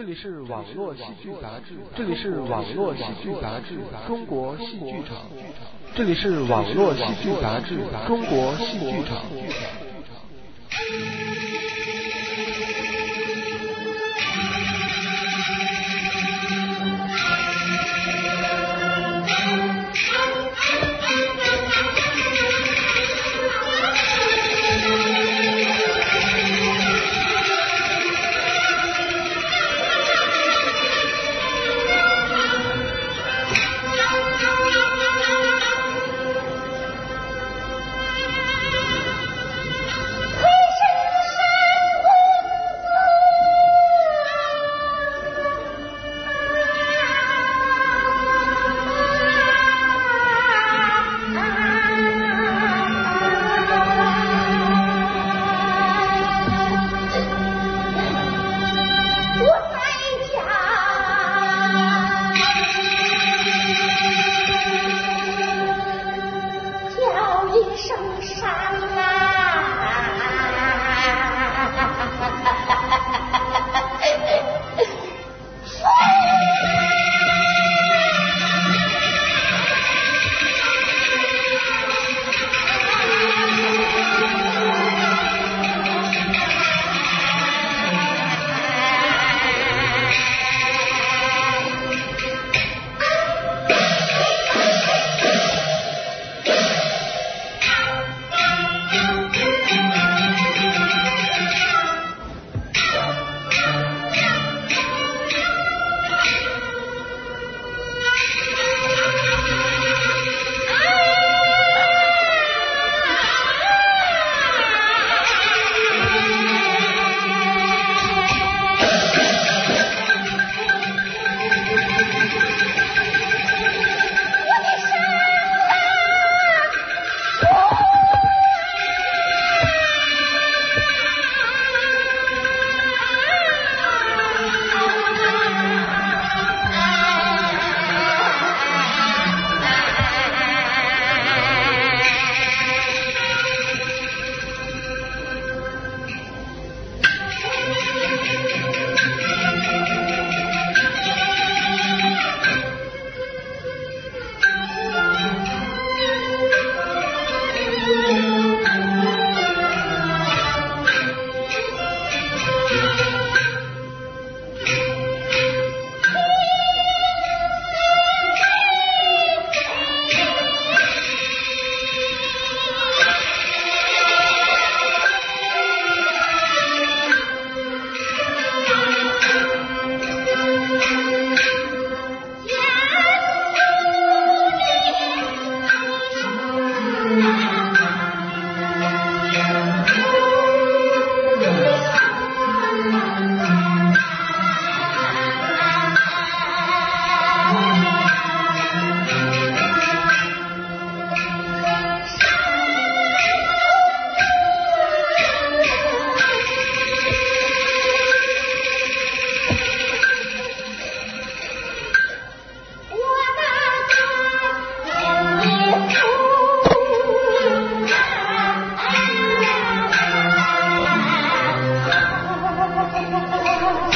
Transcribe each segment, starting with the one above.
这里是网络戏剧杂志，这里是网络戏剧杂志《中国戏剧场》，这里是网络戏剧杂志《中国戏剧场》。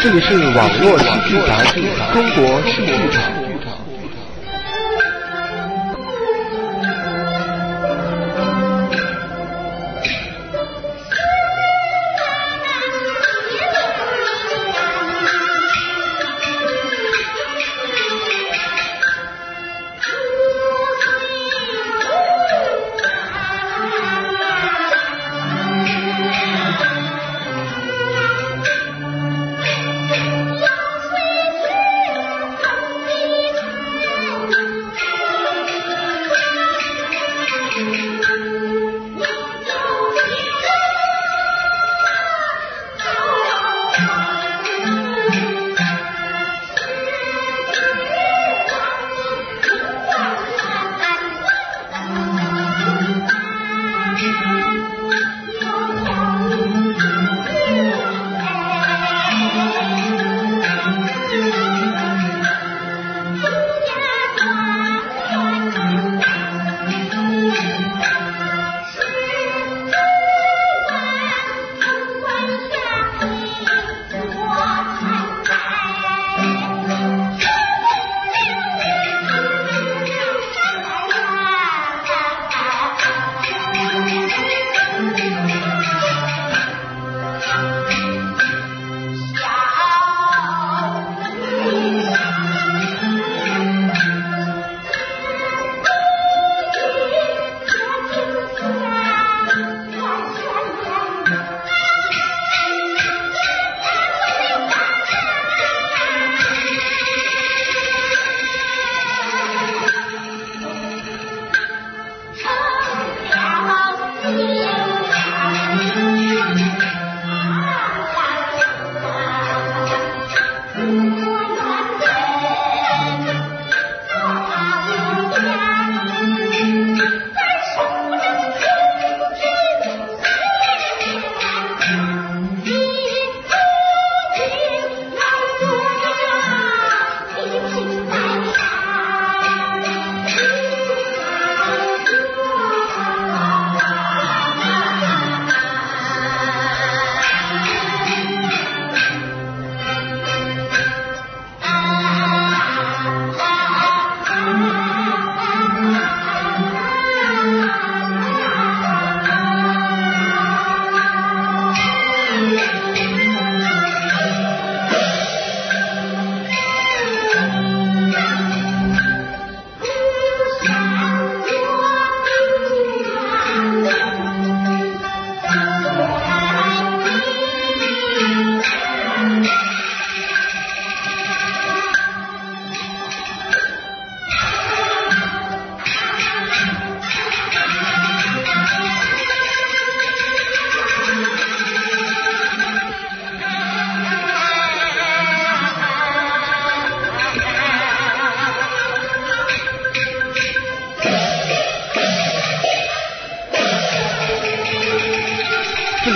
这里是网络戏剧杂志《中国戏剧场》。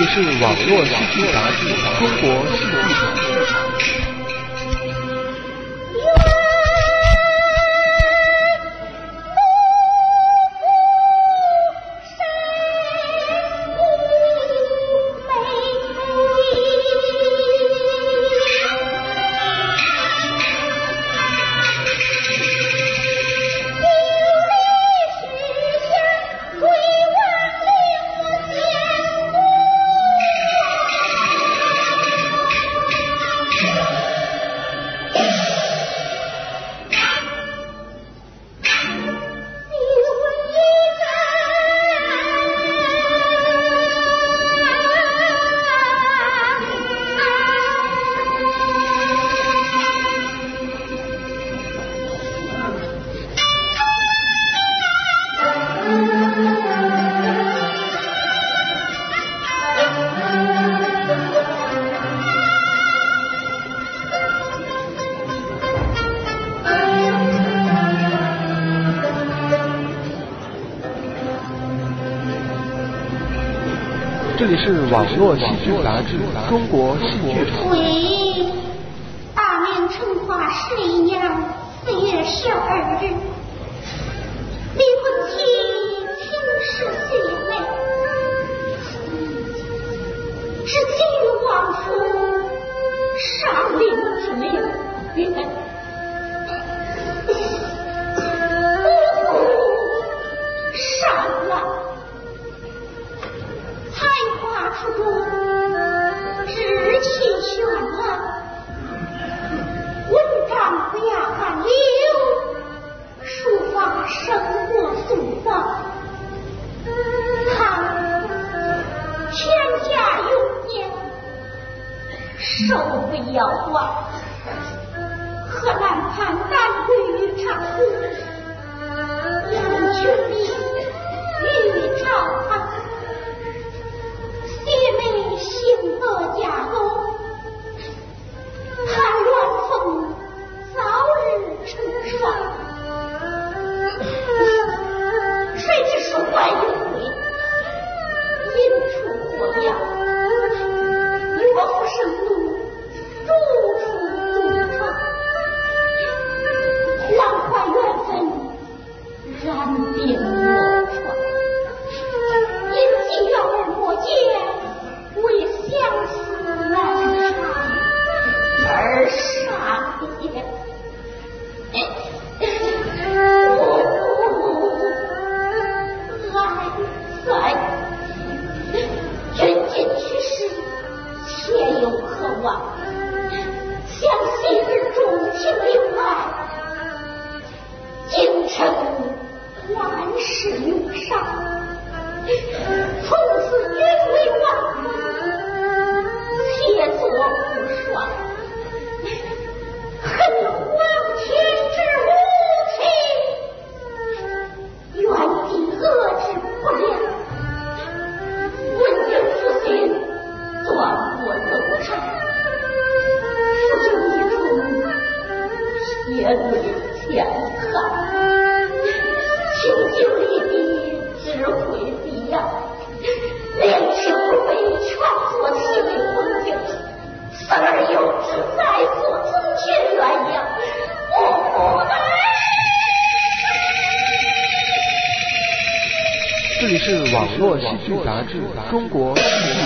是网络视频杂志中国视频这是《网络戏剧杂志》中国戏剧。喂，大明成化十一年四月十二日。告诉我，河南潘家闺女长裤，裙里玉朝堂，西妹幸得家公，盼愿早日成双。是网络喜剧杂志《中国喜剧》。